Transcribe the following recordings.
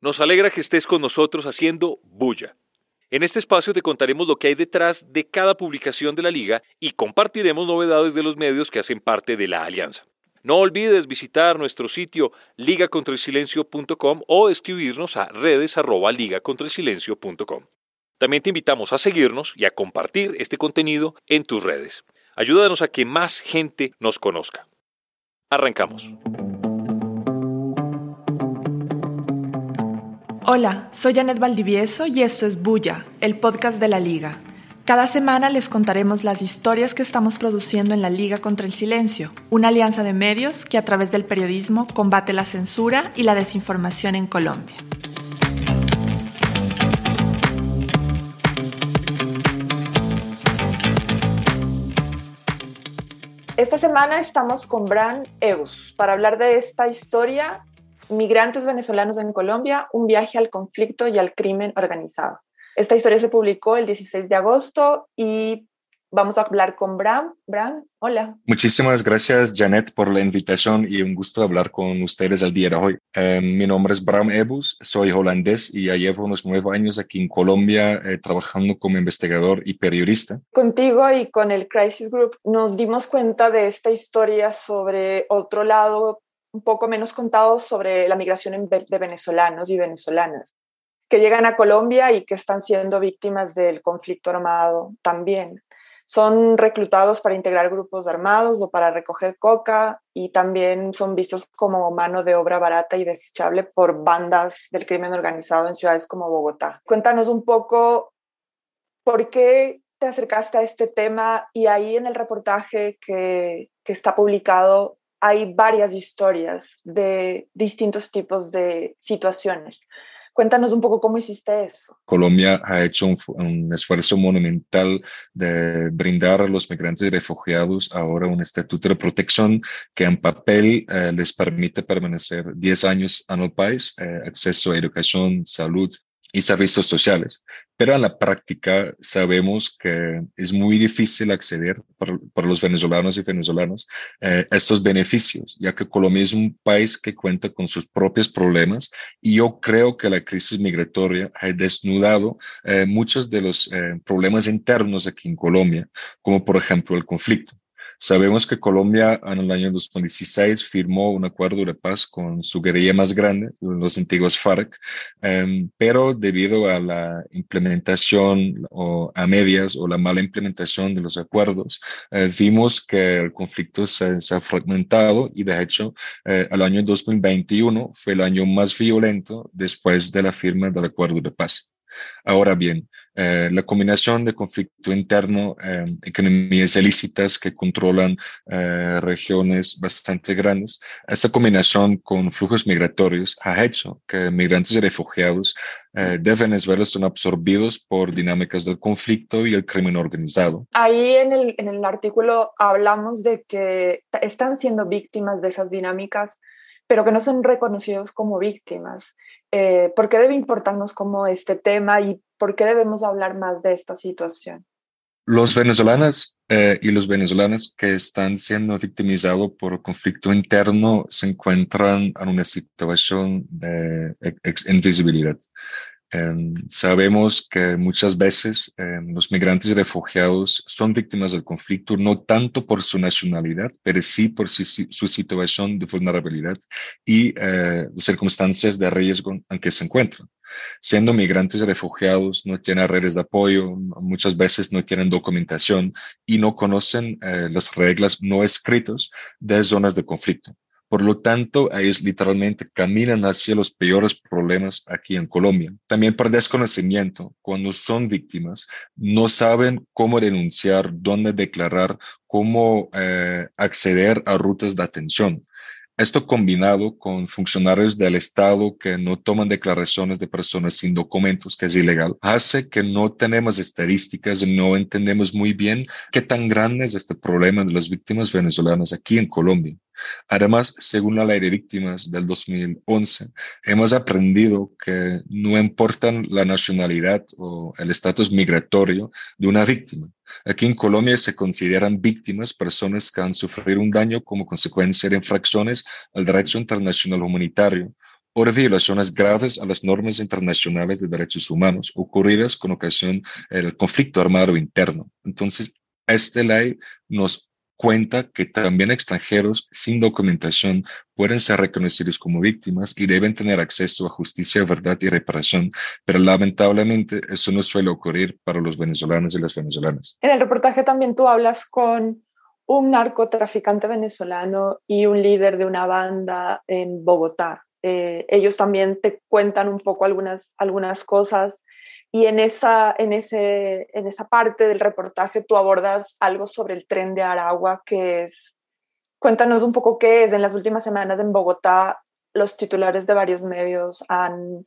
Nos alegra que estés con nosotros haciendo bulla. En este espacio te contaremos lo que hay detrás de cada publicación de la liga y compartiremos novedades de los medios que hacen parte de la alianza. No olvides visitar nuestro sitio ligacontraelsilencio.com o escribirnos a redes También te invitamos a seguirnos y a compartir este contenido en tus redes. Ayúdanos a que más gente nos conozca. Arrancamos. Hola, soy Janet Valdivieso y esto es Bulla, el podcast de la Liga. Cada semana les contaremos las historias que estamos produciendo en la Liga contra el Silencio, una alianza de medios que a través del periodismo combate la censura y la desinformación en Colombia. Esta semana estamos con Bran Eus para hablar de esta historia Migrantes venezolanos en Colombia, un viaje al conflicto y al crimen organizado. Esta historia se publicó el 16 de agosto y vamos a hablar con Bram. Bram, hola. Muchísimas gracias, Janet, por la invitación y un gusto hablar con ustedes el día de hoy. Eh, mi nombre es Bram Ebus, soy holandés y ya llevo unos nueve años aquí en Colombia eh, trabajando como investigador y periodista. Contigo y con el Crisis Group nos dimos cuenta de esta historia sobre otro lado un poco menos contados sobre la migración de venezolanos y venezolanas que llegan a Colombia y que están siendo víctimas del conflicto armado también. Son reclutados para integrar grupos armados o para recoger coca y también son vistos como mano de obra barata y desechable por bandas del crimen organizado en ciudades como Bogotá. Cuéntanos un poco por qué te acercaste a este tema y ahí en el reportaje que, que está publicado hay varias historias de distintos tipos de situaciones. Cuéntanos un poco cómo hiciste eso. Colombia ha hecho un, esfuerzo monumental de brindar a los migrantes y refugiados ahora un estatuto de protección que en papel eh, les permite permanecer 10 años en el país, eh, acceso a educación, salud, y servicios sociales. Pero en la práctica sabemos que es muy difícil acceder para, los venezolanos y venezolanas eh, estos beneficios, ya que Colombia es un país que cuenta con sus propios problemas y yo creo que la crisis migratoria ha desnudado eh, muchos de los eh, problemas internos aquí en Colombia, como por ejemplo el conflicto. Sabemos que Colombia en el año 2016 firmó un acuerdo de paz con su guerrilla más grande, los antiguos FARC, em, pero debido a la implementación o a medias o la mala implementación de los acuerdos, eh, vimos que el conflicto se, ha fragmentado y de hecho eh, el año 2021 fue el año más violento después de la firma del acuerdo de paz. Ahora bien, eh, la combinación de conflicto interno, eh, economías ilícitas que controlan eh, regiones bastante grandes, esta combinación con flujos migratorios ha hecho que migrantes y refugiados de Venezuela son absorbidos por dinámicas del conflicto y el crimen organizado. Ahí en el, en el artículo hablamos de que están siendo víctimas de esas dinámicas pero que no son reconocidos como víctimas. ¿Por qué debe importarnos como este tema y por qué debemos hablar más de esta situación? Los venezolanos eh, y los venezolanos que están siendo victimizados por conflicto interno se encuentran en una situación de invisibilidad. Em, sabemos que muchas veces em, los migrantes y refugiados son víctimas del conflicto no tanto por su nacionalidad, pero sí por su, situación de vulnerabilidad y eh, circunstancias de riesgo en que se encuentran. Siendo migrantes y refugiados, no tienen redes de apoyo, muchas veces no tienen documentación y no conocen eh, las reglas no escritas de zonas de conflicto. Por lo tanto, ellos literalmente caminan hacia los peores problemas aquí en Colombia. También por desconocimiento, cuando son víctimas, no saben cómo denunciar, dónde declarar, cómo eh, acceder a rutas de atención. Esto combinado con funcionarios del Estado que no toman declaraciones de personas sin documentos, que es ilegal, hace que no tenemos estadísticas y no entendemos muy bien qué tan grande es este problema de las víctimas venezolanas aquí en Colombia. Además, según la ley de víctimas del 2011, hemos aprendido que no importan la nacionalidad o el estatus migratorio de una víctima. Aquí en Colombia se consideran víctimas personas que han sufrido un daño como consecuencia de infracciones al derecho internacional humanitario o violaciones graves a las normas internacionales de derechos humanos ocurridas con ocasión del conflicto armado interno. Entonces, esta ley nos cuenta que también extranjeros sin documentación pueden ser reconocidos como víctimas y deben tener acceso a justicia, verdad y reparación, pero lamentablemente eso no suele ocurrir para los venezolanos y las venezolanas. En el reportaje también tú hablas con un narcotraficante venezolano y un líder de una banda en Bogotá. Eh, ellos también te cuentan un poco algunas, algunas cosas y en esa, en, ese, en esa parte del reportaje tú abordas algo sobre el tren de Aragua, que es, cuéntanos un poco qué es. En las últimas semanas en Bogotá, los titulares de varios medios han,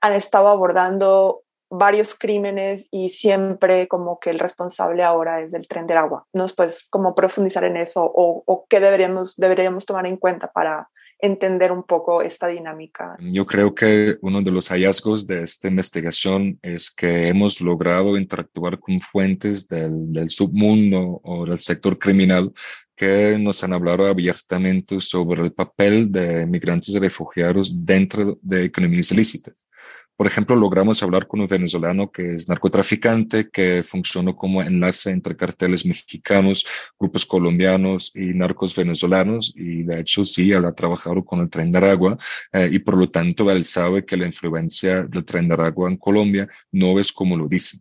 han estado abordando varios crímenes y siempre como que el responsable ahora es del tren de Aragua. ¿Nos puedes como profundizar en eso o, qué deberíamos, deberíamos tomar en cuenta para entender un poco esta dinámica. Yo creo que uno de los hallazgos de esta investigación es que hemos logrado interactuar con fuentes del, submundo o del sector criminal que nos han hablado abiertamente sobre el papel de migrantes y refugiados dentro de economías ilícitas. Por ejemplo, logramos hablar con un venezolano que es narcotraficante, que funcionó como enlace entre carteles mexicanos, grupos colombianos y narcos venezolanos. Y de hecho, sí, él ha trabajado con el tren de Aragua eh, y por lo tanto él sabe que la influencia del tren de Aragua en Colombia no es como lo dicen.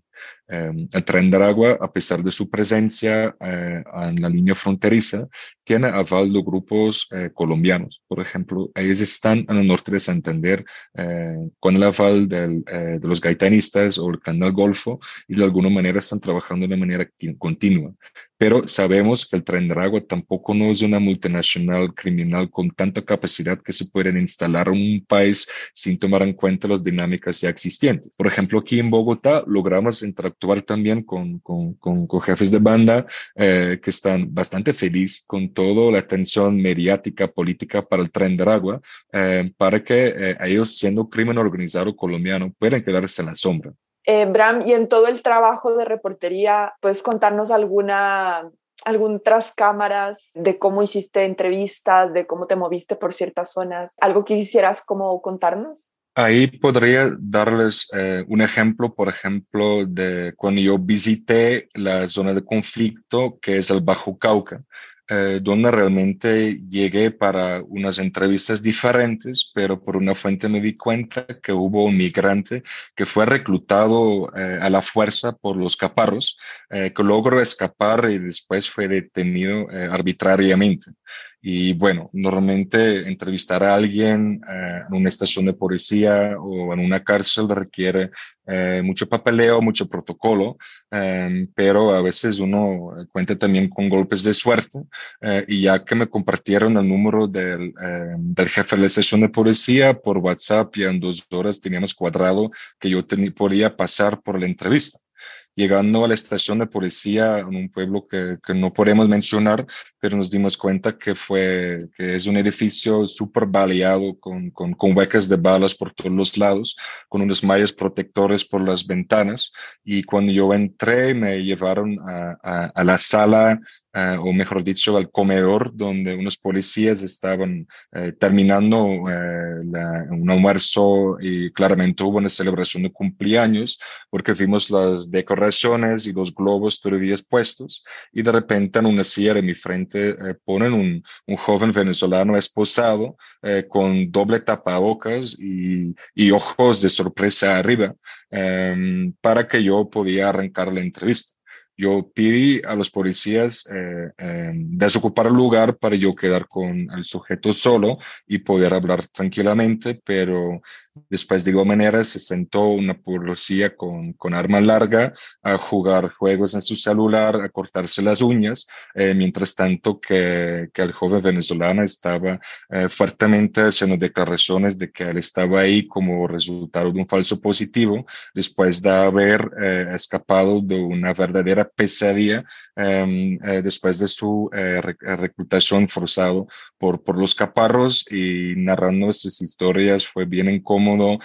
Em, el tren de Aragua, a pesar de su presencia eh, en la línea fronteriza, tiene aval de grupos eh, colombianos. Por ejemplo, ellos están en el norte de Santander eh, con el aval del, de los gaitanistas o el canal Golfo y de alguna manera están trabajando de manera continua. Pero sabemos que el tren de Aragua tampoco no es una multinacional criminal con tanta capacidad que se pueden instalar en un país sin tomar en cuenta las dinámicas ya existentes. Por ejemplo, aquí en Bogotá logramos interactuar también con, con, con, jefes de banda eh, que están bastante felices con toda la atención mediática, política para el tren de Aragua, eh, para que eh, ellos, siendo crimen organizado colombiano, puedan quedarse en la sombra. Bram, y en todo el trabajo de reportería, ¿puedes contarnos alguna algún tras cámaras de cómo hiciste entrevistas, de cómo te moviste por ciertas zonas, algo que quisieras como contarnos? Ahí podría darles eh, un ejemplo, por ejemplo, de cuando yo visité la zona de conflicto, que es el Bajo Cauca, eh, donde realmente llegué para unas entrevistas diferentes, pero por una fuente me di cuenta que hubo un migrante que fue reclutado eh, a la fuerza por los caparros, que logró escapar y después fue detenido arbitrariamente. Y bueno, normalmente entrevistar a alguien eh, en una estación de policía o en una cárcel requiere eh, mucho papeleo, mucho protocolo, em, pero a veces uno cuenta también con golpes de suerte. Eh, y ya que me compartieron el número del, em, del jefe de la estación de policía por WhatsApp, ya en dos horas teníamos cuadrado que yo podía pasar por la entrevista llegando a la estación de policía en un pueblo que, que, no podemos mencionar, pero nos dimos cuenta que fue, que es un edificio súper baleado con, con, con, huecas de balas por todos los lados, con unos mallas protectores por las ventanas. Y cuando yo entré, me llevaron a, a, a la sala Uh, o mejor dicho, al comedor donde unos policías estaban uh, terminando uh, la, un almuerzo y claramente hubo una celebración de cumpleaños porque vimos las decoraciones y los globos todavía puestos y de repente en una silla de mi frente ponen un, un, joven venezolano esposado con doble tapabocas y, y, ojos de sorpresa arriba um, para que yo podía arrancar la entrevista yo pedí a los policías eh, eh, desocupar el lugar para yo quedar con el sujeto solo y poder hablar tranquilamente, pero Después, de igual manera, se sentó una policía con, con arma larga a jugar juegos en su celular, a cortarse las uñas, eh, mientras tanto que, que, el joven venezolano estaba eh, fuertemente haciendo declaraciones de que él estaba ahí como resultado de un falso positivo, después de haber eh, escapado de una verdadera pesadilla eh, después de su eh, reclutación forzado por, por los caparros y narrando estas historias fue bien incómodo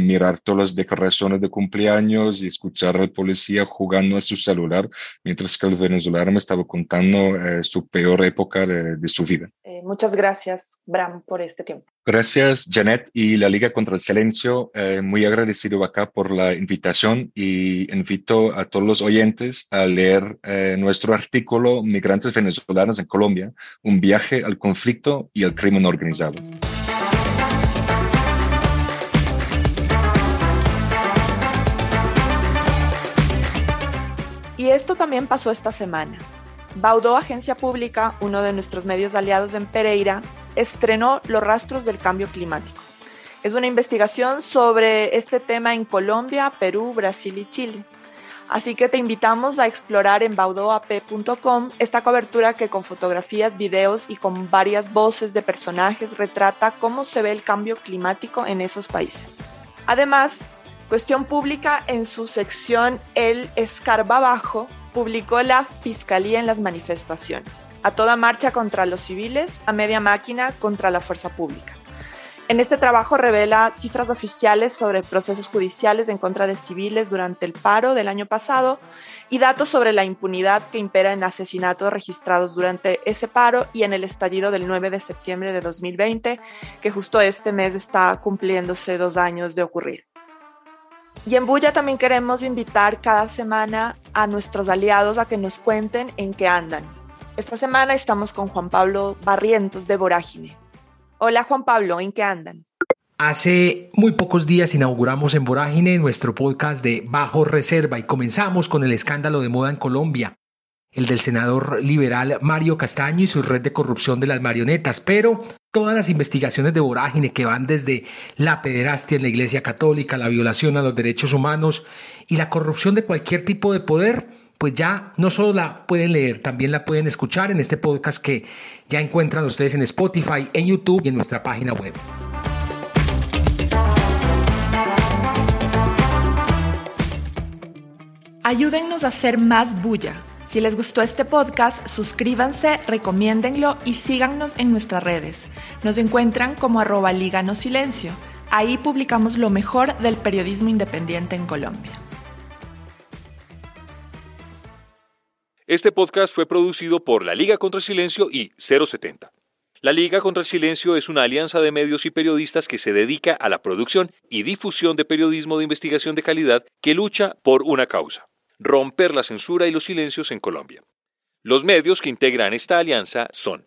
mirar todas las decoraciones de cumpleaños y escuchar al policía jugando a su celular mientras que el venezolano me estaba contando su peor época de, de su vida. muchas gracias, Bram, por este tiempo. Gracias, Janet y la Liga contra el Silencio. Eh, muy agradecido acá por la invitación y invito a todos los oyentes a leer eh, nuestro artículo Migrantes venezolanos en Colombia, un viaje al conflicto y al crimen organizado. Y esto también pasó esta semana. Baudó Agencia Pública, uno de nuestros medios aliados en Pereira, estrenó Los rastros del cambio climático. Es una investigación sobre este tema en Colombia, Perú, Brasil y Chile. Así que te invitamos a explorar en baudoap.com esta cobertura que con fotografías, videos y con varias voces de personajes retrata cómo se ve el cambio climático en esos países. Además, Cuestión Pública en su sección El Escarba Bajo publicó la Fiscalía en las manifestaciones a toda marcha contra los civiles, a media máquina contra la fuerza pública. En este trabajo revela cifras oficiales sobre procesos judiciales en contra de civiles durante el paro del año pasado y datos sobre la impunidad que impera en asesinatos registrados durante ese paro y en el estallido del 9 de septiembre de 2020, que justo este mes está cumpliéndose dos años de ocurrir. Y en Bulla también queremos invitar cada semana a nuestros aliados a que nos cuenten en qué andan, esta semana estamos con Juan Pablo Barrientos de Vorágine. Hola Juan Pablo, ¿en qué andan? Hace muy pocos días inauguramos en Vorágine nuestro podcast de Bajo Reserva y comenzamos con el escándalo de moda en Colombia, el del senador liberal Mario Castaño y su red de corrupción de las marionetas, pero todas las investigaciones de Vorágine que van desde la pederastia en la Iglesia Católica, la violación a los derechos humanos y la corrupción de cualquier tipo de poder, pues ya no solo la pueden leer, también la pueden escuchar en este podcast que ya encuentran ustedes en Spotify, en YouTube y en nuestra página web. Ayúdennos a hacer más bulla. Si les gustó este podcast, suscríbanse, recomiéndenlo y síganos en nuestras redes. Nos encuentran como arroba Liga Silencio. Ahí publicamos lo mejor del periodismo independiente en Colombia. Este podcast fue producido por la Liga contra el Silencio y 070. La Liga contra el Silencio es una alianza de medios y periodistas que se dedica a la producción y difusión de periodismo de investigación de calidad que lucha por una causa, romper la censura y los silencios en Colombia. Los medios que integran esta alianza son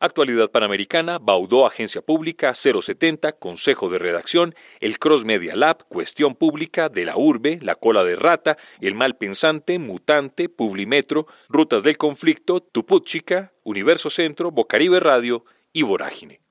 Actualidad Panamericana, Baudó Agencia Pública, 070, Consejo de Redacción, el Cross Media Lab, Cuestión Pública, de la Urbe, La Cola de Rata, El Mal Pensante, Mutante, Publimetro, Rutas del Conflicto, Tuputchica, Universo Centro, Bocaribe Radio y Vorágine.